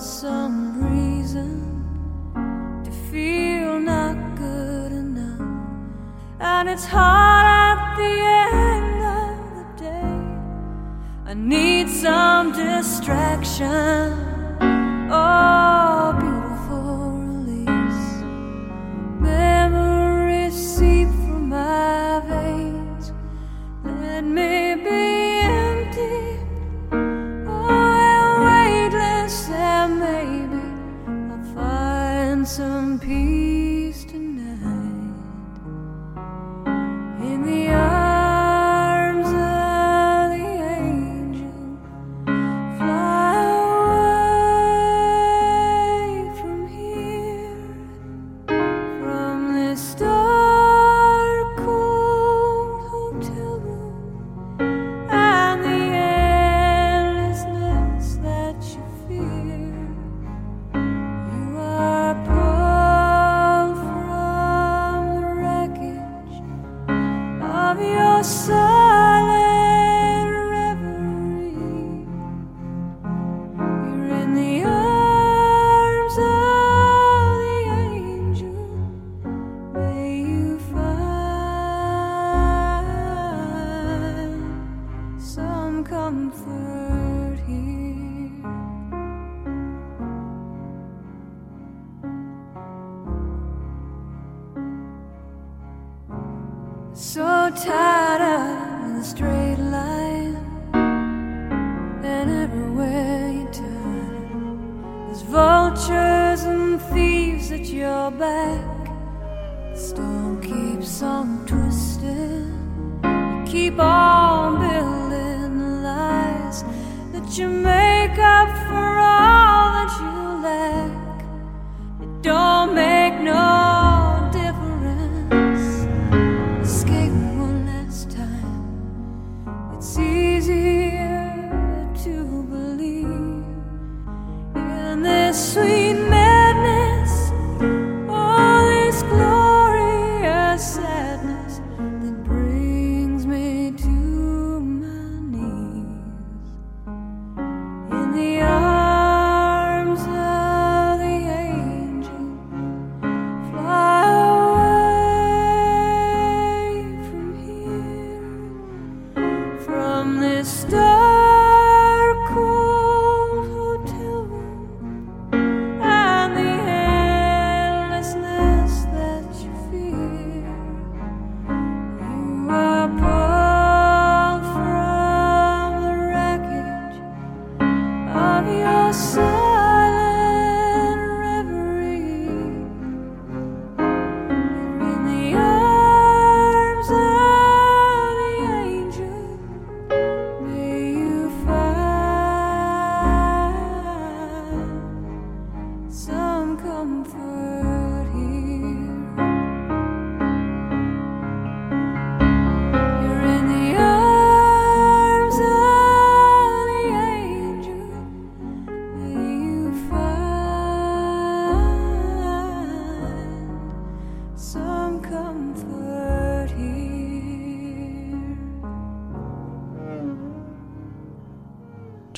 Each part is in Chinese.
some reason to feel not good enough. And it's hard at the end of the day. I need some distraction. Oh. So tired of the straight line, and everywhere you turn, there's vultures and thieves at your back. The storm keeps on twisting, you keep on building the lies that you make.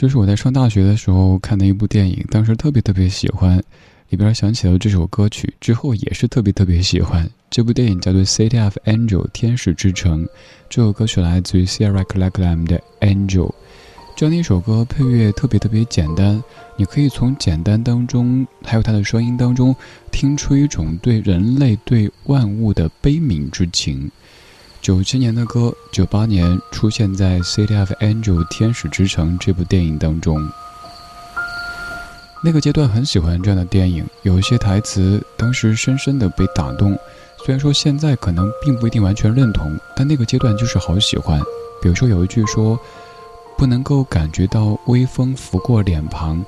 这是我在上大学的时候看的一部电影，当时特别特别喜欢，里边想起了这首歌曲，之后也是特别特别喜欢。这部电影叫做《City of Angel》天使之城，这首歌曲来自于 Sierra c l a c l a m 的《Angel》。这样的一首歌，配乐特别特别简单，你可以从简单当中，还有它的声音当中，听出一种对人类、对万物的悲悯之情。九七年的歌，九八年出现在《City of Angel》天使之城这部电影当中。那个阶段很喜欢这样的电影，有一些台词当时深深的被打动。虽然说现在可能并不一定完全认同，但那个阶段就是好喜欢。比如说有一句说：“不能够感觉到微风拂过脸庞，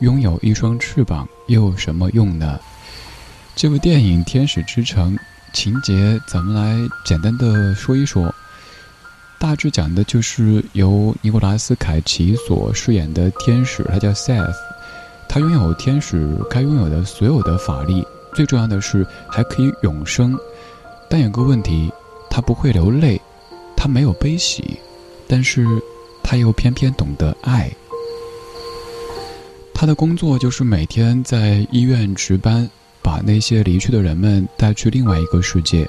拥有一双翅膀又有什么用呢？”这部电影《天使之城》情节，咱们来简单的说一说。大致讲的就是由尼古拉斯凯奇所饰演的天使，他叫 Seth，他拥有天使该拥有的所有的法力。最重要的是还可以永生，但有个问题，他不会流泪，他没有悲喜，但是他又偏偏懂得爱。他的工作就是每天在医院值班，把那些离去的人们带去另外一个世界。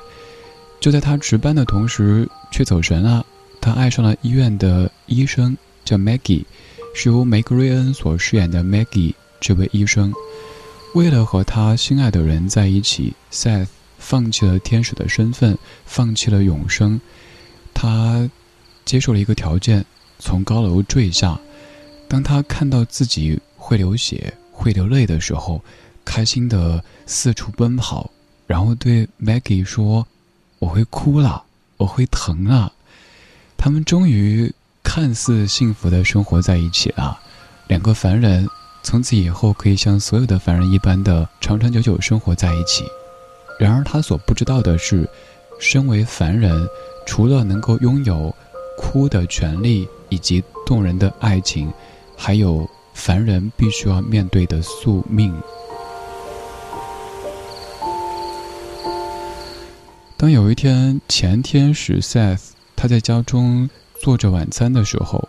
就在他值班的同时，却走神了，他爱上了医院的医生，叫 Maggie，是由梅格瑞恩所饰演的 Maggie 这位医生。为了和他心爱的人在一起，Seth 放弃了天使的身份，放弃了永生。他接受了一个条件，从高楼坠下。当他看到自己会流血、会流泪的时候，开心的四处奔跑，然后对 Maggie 说：“我会哭了，我会疼了。”他们终于看似幸福的生活在一起了，两个凡人。从此以后，可以像所有的凡人一般的长长久久生活在一起。然而，他所不知道的是，身为凡人，除了能够拥有哭的权利以及动人的爱情，还有凡人必须要面对的宿命。当有一天，前天使 Seth 他在家中做着晚餐的时候，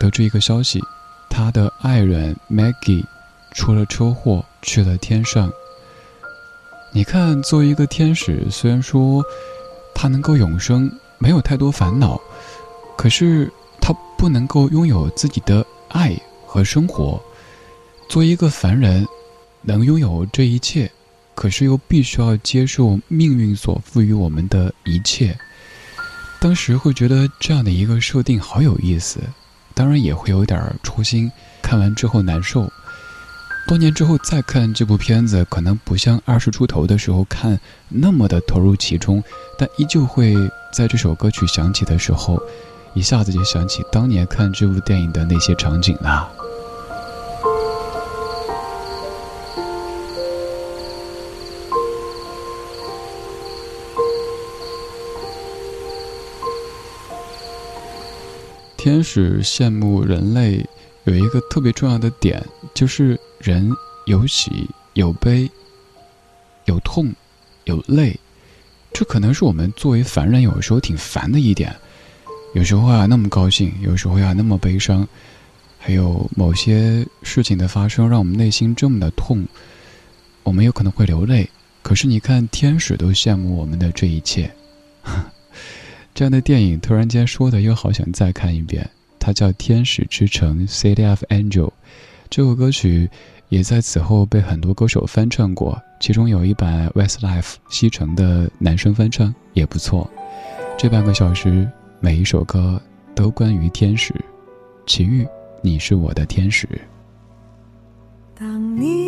得知一个消息。他的爱人 Maggie 出了车祸，去了天上。你看，作为一个天使，虽然说他能够永生，没有太多烦恼，可是他不能够拥有自己的爱和生活。作为一个凡人，能拥有这一切，可是又必须要接受命运所赋予我们的一切。当时会觉得这样的一个设定好有意思。当然也会有点戳心，看完之后难受。多年之后再看这部片子，可能不像二十出头的时候看那么的投入其中，但依旧会在这首歌曲响起的时候，一下子就想起当年看这部电影的那些场景啦。天使羡慕人类有一个特别重要的点，就是人有喜有悲，有痛有泪，这可能是我们作为凡人有时候挺烦的一点。有时候啊那么高兴，有时候呀那么悲伤，还有某些事情的发生让我们内心这么的痛，我们有可能会流泪。可是你看，天使都羡慕我们的这一切。这样的电影突然间说的又好想再看一遍，它叫《天使之城》（City of Angel）。这首歌曲也在此后被很多歌手翻唱过，其中有一版 Westlife 西城的男生翻唱也不错。这半个小时，每一首歌都关于天使。奇遇，你是我的天使。当你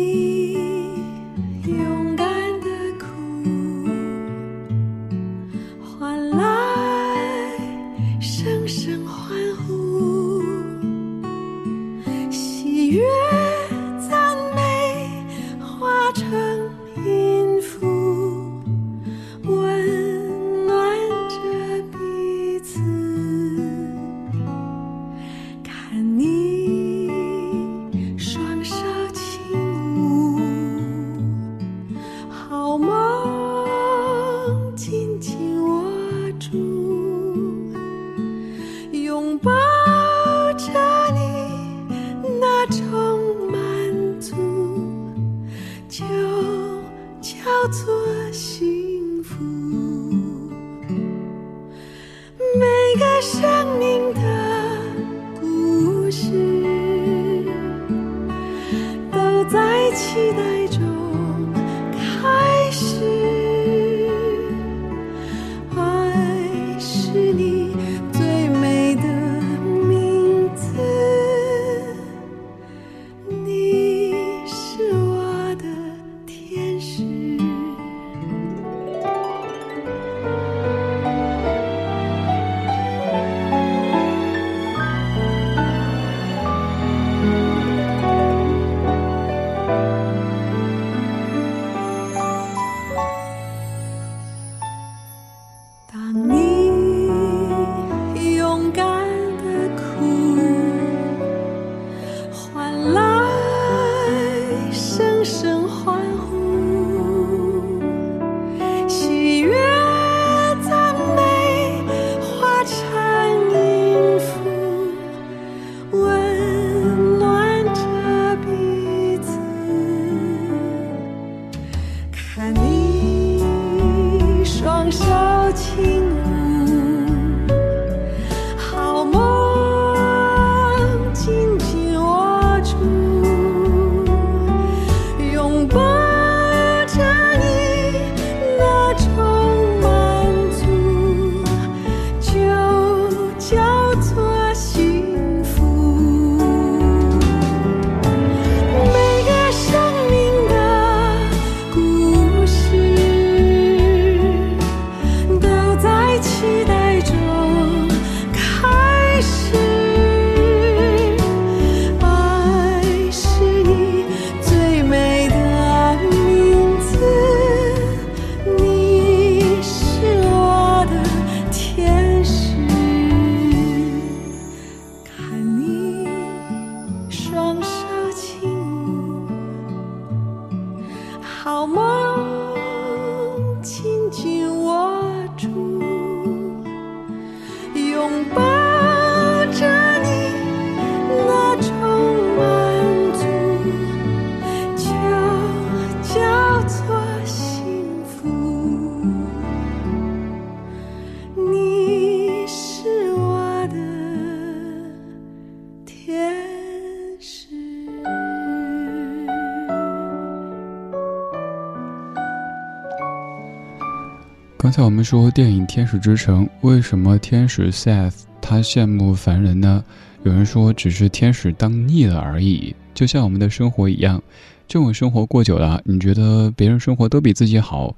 才我们说电影《天使之城》，为什么天使 Seth 他羡慕凡人呢？有人说只是天使当腻了而已，就像我们的生活一样，这种生活过久了，你觉得别人生活都比自己好，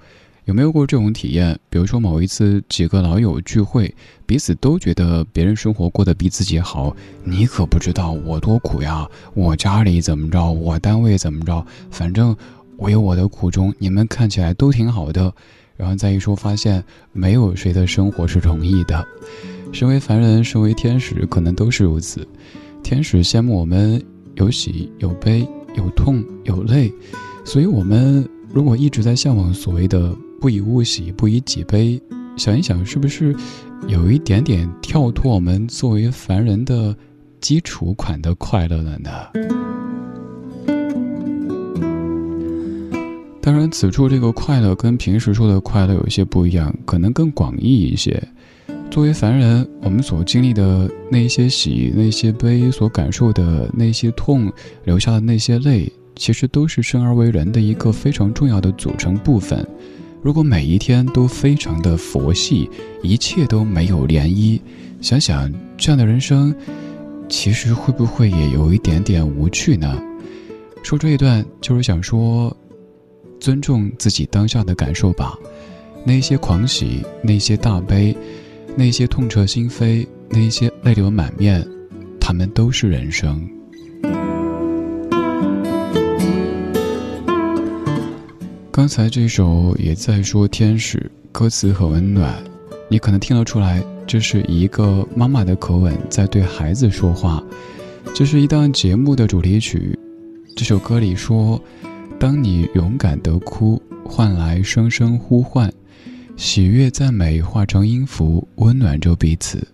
有没有过这种体验？比如说某一次几个老友聚会，彼此都觉得别人生活过得比自己好，你可不知道我多苦呀，我家里怎么着，我单位怎么着，反正我有我的苦衷，你们看起来都挺好的。然后再一说，发现没有谁的生活是容易的。身为凡人，身为天使，可能都是如此。天使羡慕我们有喜有悲有痛有泪，所以我们如果一直在向往所谓的不以物喜，不以己悲，想一想，是不是有一点点跳脱我们作为凡人的基础款的快乐了呢？当然，此处这个快乐跟平时说的快乐有些不一样，可能更广义一些。作为凡人，我们所经历的那些喜、那些悲，所感受的那些痛，流下的那些泪，其实都是生而为人的一个非常重要的组成部分。如果每一天都非常的佛系，一切都没有涟漪，想想这样的人生，其实会不会也有一点点无趣呢？说这一段，就是想说。尊重自己当下的感受吧，那些狂喜，那些大悲，那些痛彻心扉，那些泪流满面，他们都是人生。刚才这首也在说天使，歌词很温暖，你可能听得出来，这是一个妈妈的口吻在对孩子说话。这是一档节目的主题曲，这首歌里说。当你勇敢地哭，换来声声呼唤，喜悦赞美化成音符，温暖着彼此。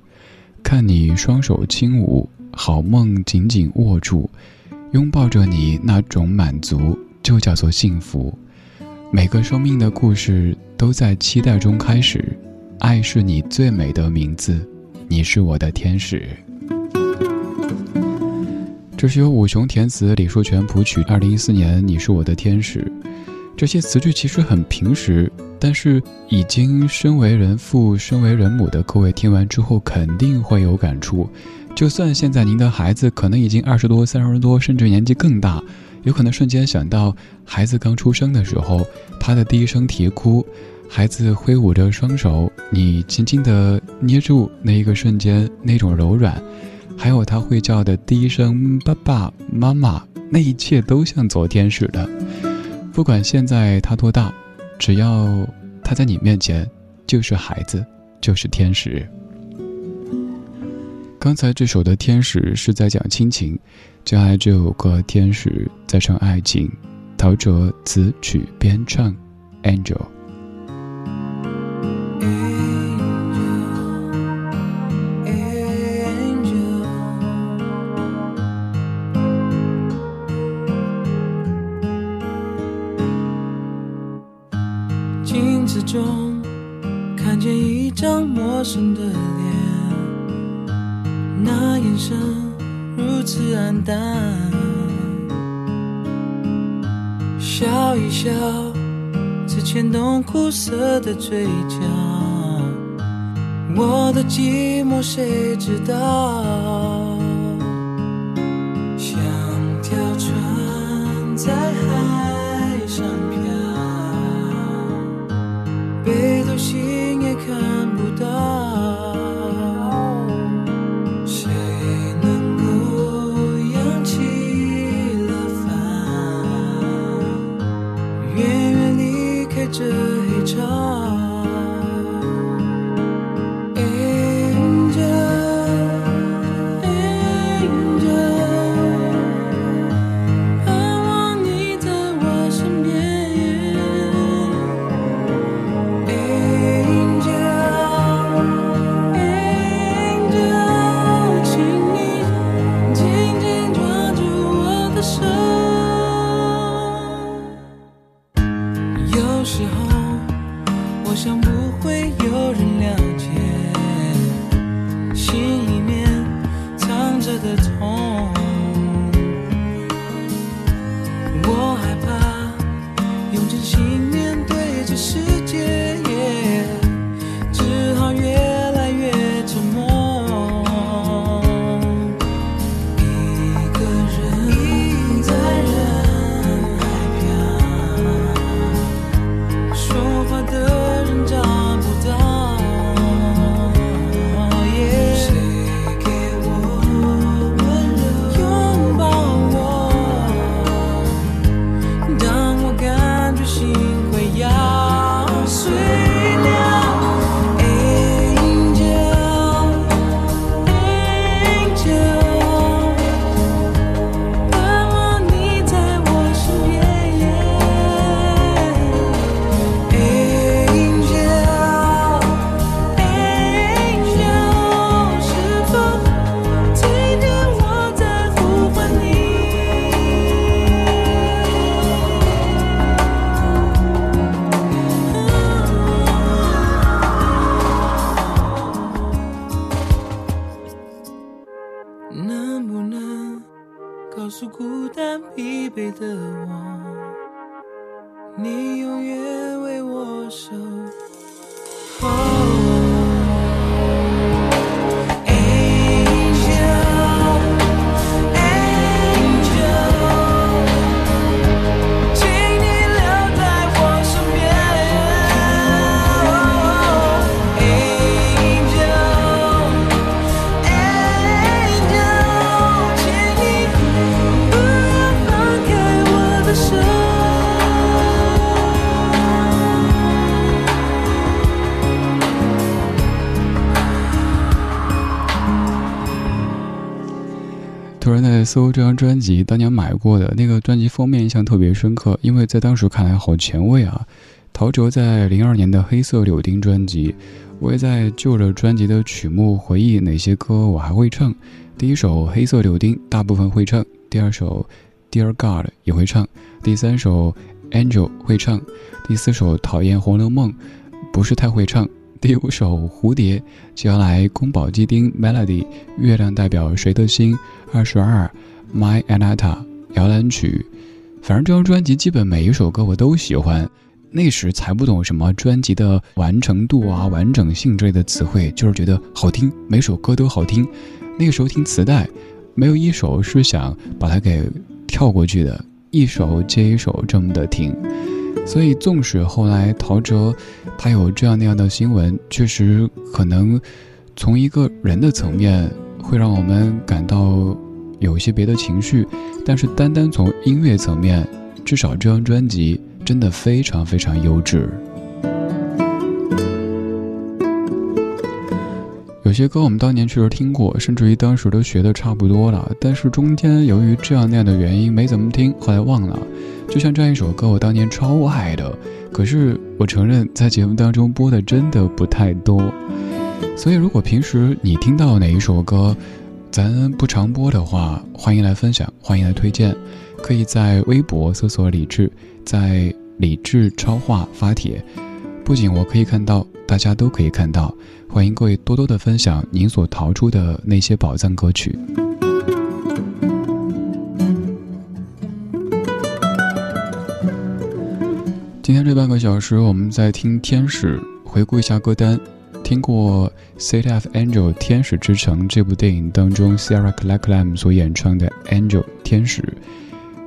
看你双手轻舞，好梦紧紧握住，拥抱着你那种满足，就叫做幸福。每个生命的故事都在期待中开始，爱是你最美的名字，你是我的天使。这是由武雄填词，李树全谱曲。二零一四年，你是我的天使。这些词句其实很平实，但是已经身为人父、身为人母的各位听完之后，肯定会有感触。就算现在您的孩子可能已经二十多、三十多，甚至年纪更大，有可能瞬间想到孩子刚出生的时候，他的第一声啼哭，孩子挥舞着双手，你轻轻地捏住那一个瞬间，那种柔软。还有他会叫的第一声“爸爸妈妈”，那一切都像昨天似的。不管现在他多大，只要他在你面前，就是孩子，就是天使。刚才这首的天使是在讲亲情，接下来这首歌天使在唱爱情。陶喆词曲编唱，Angel。中看见一张陌生的脸，那眼神如此黯淡。笑一笑，只牵动苦涩的嘴角。我的寂寞谁知道？像条船在海这一场。搜这张专辑，当年买过的那个专辑封面印象特别深刻，因为在当时看来好前卫啊。陶喆在零二年的《黑色柳丁》专辑，我也在就着专辑的曲目回忆哪些歌我还会唱。第一首《黑色柳丁》大部分会唱，第二首《Dear God》也会唱，第三首《Angel》会唱，第四首《讨厌红楼梦》不是太会唱，第五首《蝴蝶》接下来宫保鸡丁 Melody，月亮代表谁的心？二十二，My Anata 摇篮曲，反正这张专辑基本每一首歌我都喜欢。那时才不懂什么专辑的完成度啊、完整性之类的词汇，就是觉得好听，每首歌都好听。那个时候听磁带，没有一首是想把它给跳过去的，一首接一首这么的听。所以，纵使后来陶喆他有这样那样的新闻，确实可能从一个人的层面会让我们感到有一些别的情绪，但是单单从音乐层面，至少这张专辑真的非常非常优质。有些歌我们当年确实听过，甚至于当时都学的差不多了，但是中间由于这样那样的原因没怎么听，后来忘了。就像这样一首歌，我当年超爱的，可是我承认在节目当中播的真的不太多。所以如果平时你听到哪一首歌，咱不常播的话，欢迎来分享，欢迎来推荐，可以在微博搜索李志，在李志超话发帖。不仅我可以看到，大家都可以看到。欢迎各位多多的分享您所淘出的那些宝藏歌曲。今天这半个小时，我们在听《天使》，回顾一下歌单。听过《City of Angel》天使之城这部电影当中，Sarah Clackham 所演唱的《Angel》天使，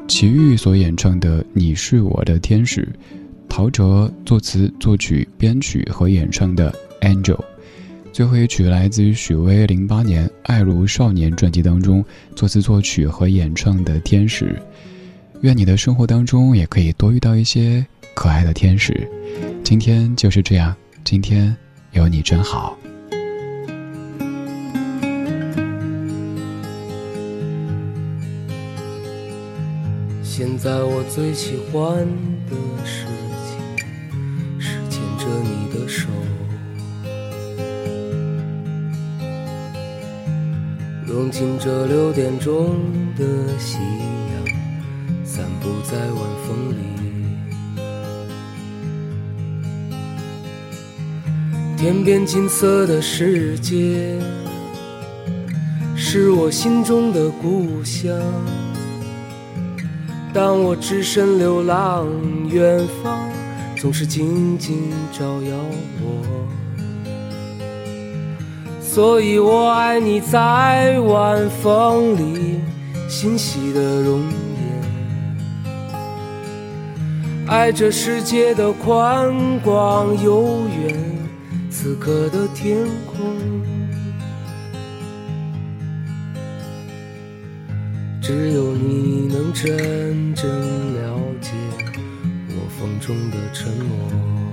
齐豫所演唱的《你是我的天使》，陶喆作词、作曲、编曲和演唱的《Angel》。最后一曲来自于许巍零八年《爱如少年》专辑当中作词作曲和演唱的《天使》。愿你的生活当中也可以多遇到一些可爱的天使。今天就是这样，今天有你真好。现在我最喜欢的是望着六点钟的夕阳，散步在晚风里。天边金色的世界，是我心中的故乡。当我只身流浪远方，总是静静照耀我。所以我爱你在晚风里欣喜的容颜，爱这世界的宽广悠远，此刻的天空，只有你能真正了解我风中的沉默。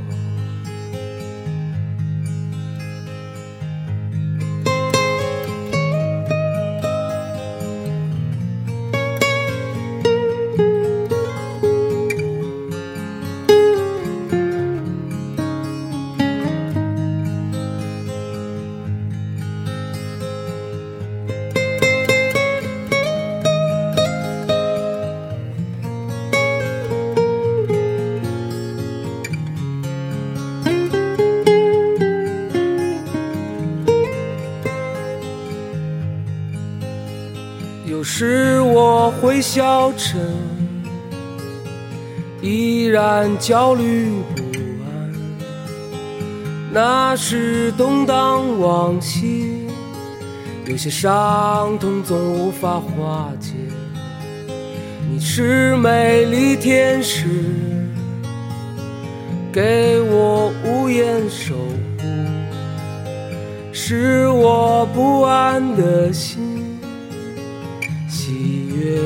我会消沉，依然焦虑不安。那是动荡往昔，有些伤痛总无法化解。你是美丽天使，给我无言守护，是我不安的心。喜悦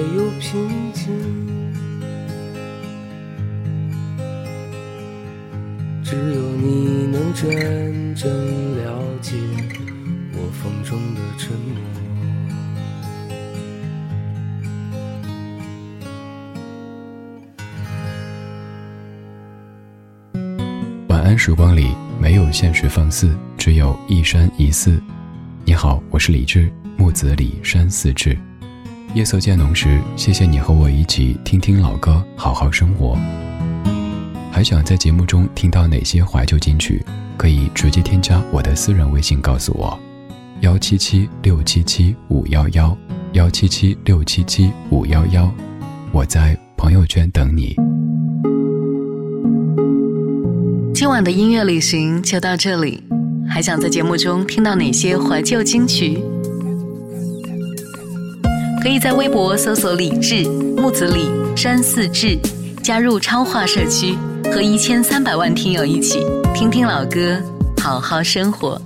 真正了解我风中的沉默。晚安时光里没有现实放肆，只有一山一寺。你好，我是李志，木子李山寺志。夜色渐浓时，谢谢你和我一起听听老歌，好好生活。还想在节目中听到哪些怀旧金曲？可以直接添加我的私人微信告诉我：幺七七六七七五幺幺，幺七七六七七五幺幺。我在朋友圈等你。今晚的音乐旅行就到这里，还想在节目中听到哪些怀旧金曲？可以在微博搜索“李志木子李山寺志”，加入超话社区，和一千三百万听友一起听听老歌，好好生活。